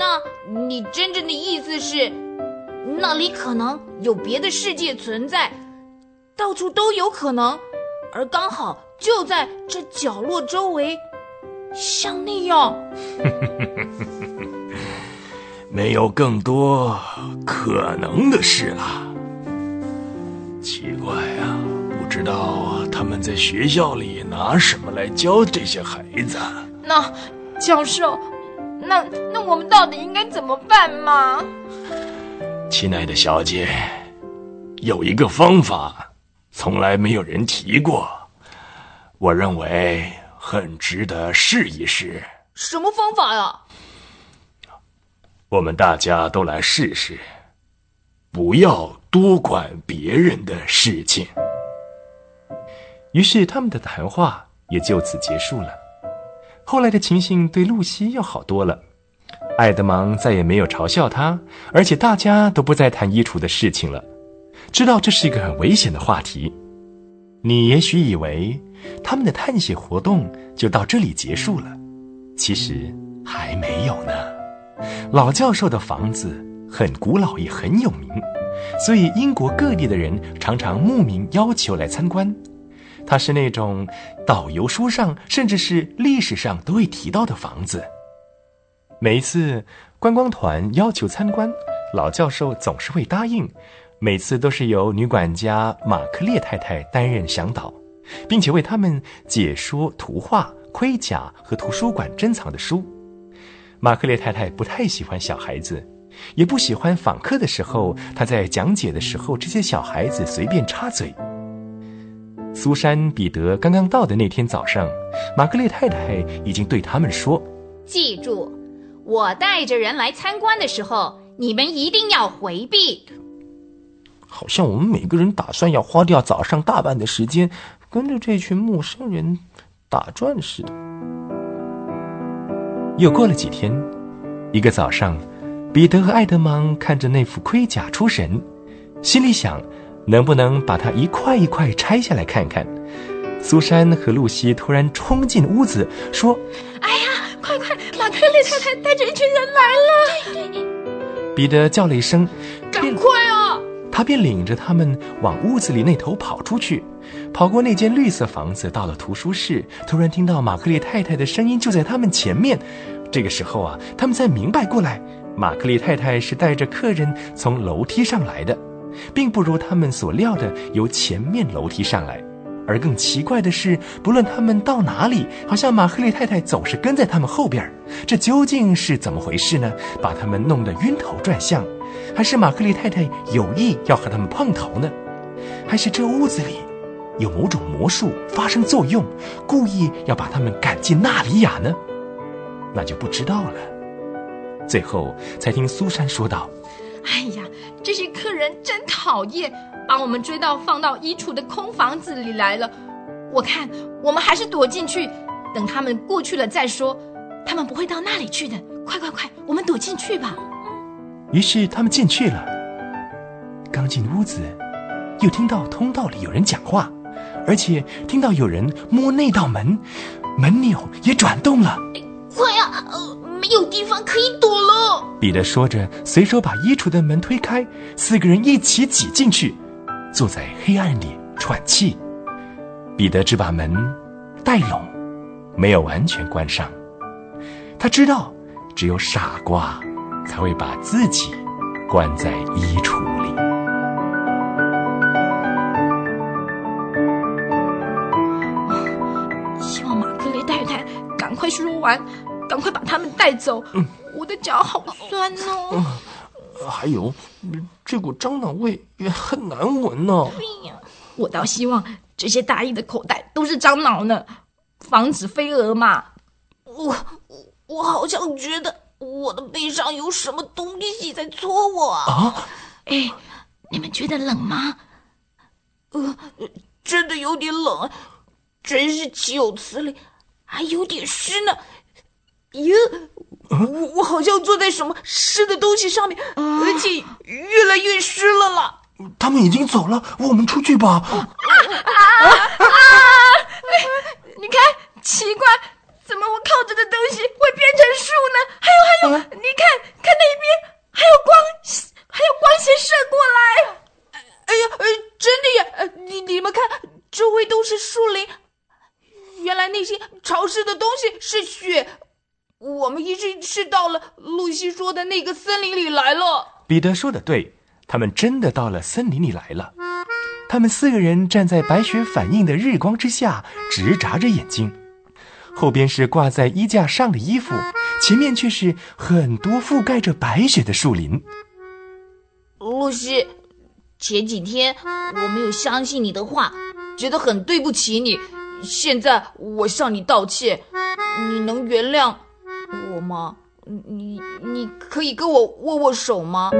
那你真正的意思是，那里可能有别的世界存在，到处都有可能，而刚好就在这角落周围，像那样。没有更多可能的事了。奇怪啊，不知道他们在学校里拿什么来教这些孩子。那教授，那那我们到底应该怎么办嘛？亲爱的小姐，有一个方法，从来没有人提过，我认为很值得试一试。什么方法呀？我们大家都来试试，不要多管别人的事情。于是他们的谈话也就此结束了。后来的情形对露西要好多了，爱德芒再也没有嘲笑他，而且大家都不再谈衣橱的事情了，知道这是一个很危险的话题。你也许以为他们的探险活动就到这里结束了，其实还没有呢。老教授的房子很古老也很有名，所以英国各地的人常常慕名要求来参观。它是那种导游书上甚至是历史上都会提到的房子。每一次观光团要求参观，老教授总是会答应。每次都是由女管家马克列太太担任向导，并且为他们解说图画、盔甲和图书馆珍藏的书。马克列太太不太喜欢小孩子，也不喜欢访客的时候，他在讲解的时候，这些小孩子随便插嘴。苏珊、彼得刚刚到的那天早上，玛格丽太太已经对他们说：“记住，我带着人来参观的时候，你们一定要回避。”好像我们每个人打算要花掉早上大半的时间，跟着这群陌生人打转似的。又过了几天，一个早上，彼得和爱德芒看着那副盔甲出神，心里想，能不能把它一块一块拆下来看看？苏珊和露西突然冲进屋子，说：“哎呀，快快，马克丽太太带着一群人来了！”彼得叫了一声：“赶快啊！”他便领着他们往屋子里那头跑出去。跑过那间绿色房子，到了图书室，突然听到玛克丽太太的声音就在他们前面。这个时候啊，他们才明白过来，玛克丽太太是带着客人从楼梯上来的，并不如他们所料的由前面楼梯上来。而更奇怪的是，不论他们到哪里，好像玛克丽太太总是跟在他们后边。这究竟是怎么回事呢？把他们弄得晕头转向，还是玛克丽太太有意要和他们碰头呢？还是这屋子里？有某种魔术发生作用，故意要把他们赶进纳里亚呢？那就不知道了。最后才听苏珊说道：“哎呀，这些客人真讨厌，把我们追到放到衣橱的空房子里来了。我看我们还是躲进去，等他们过去了再说。他们不会到那里去的。快快快，我们躲进去吧。”于是他们进去了。刚进屋子，又听到通道里有人讲话。而且听到有人摸那道门，门钮也转动了。快呀！呃，没有地方可以躲了。彼得说着，随手把衣橱的门推开，四个人一起挤进去，坐在黑暗里喘气。彼得只把门带拢，没有完全关上。他知道，只有傻瓜才会把自己关在衣橱里。希望马克雷太太赶快说完，赶快把他们带走！我的脚好酸哦。还有，这股樟脑味也很难闻呢。我倒希望这些大衣的口袋都是樟脑呢，防止飞蛾嘛。我我好像觉得我的背上有什么东西在搓我啊！哎，你们觉得冷吗？呃，真的有点冷，真是岂有此理！还有点湿呢，咦，我我好像坐在什么湿的东西上面，而且越来越湿了啦，他们已经走了，我们出去吧。啊啊啊，你看，奇怪，怎么我靠着的东西会变成树呢？还有还有，你看看那边，还有光，还有光线射过来。哎呀，真的呀，你你们看，周围都是树林，原来那些潮湿的东西是雪。我们一直是到了露西说的那个森林里来了。彼得说的对，他们真的到了森林里来了。他们四个人站在白雪反映的日光之下，直眨着眼睛。后边是挂在衣架上的衣服，前面却是很多覆盖着白雪的树林。露西，前几天我没有相信你的话，觉得很对不起你。现在我向你道歉，你能原谅？吗？你？你你可以跟我握握手吗？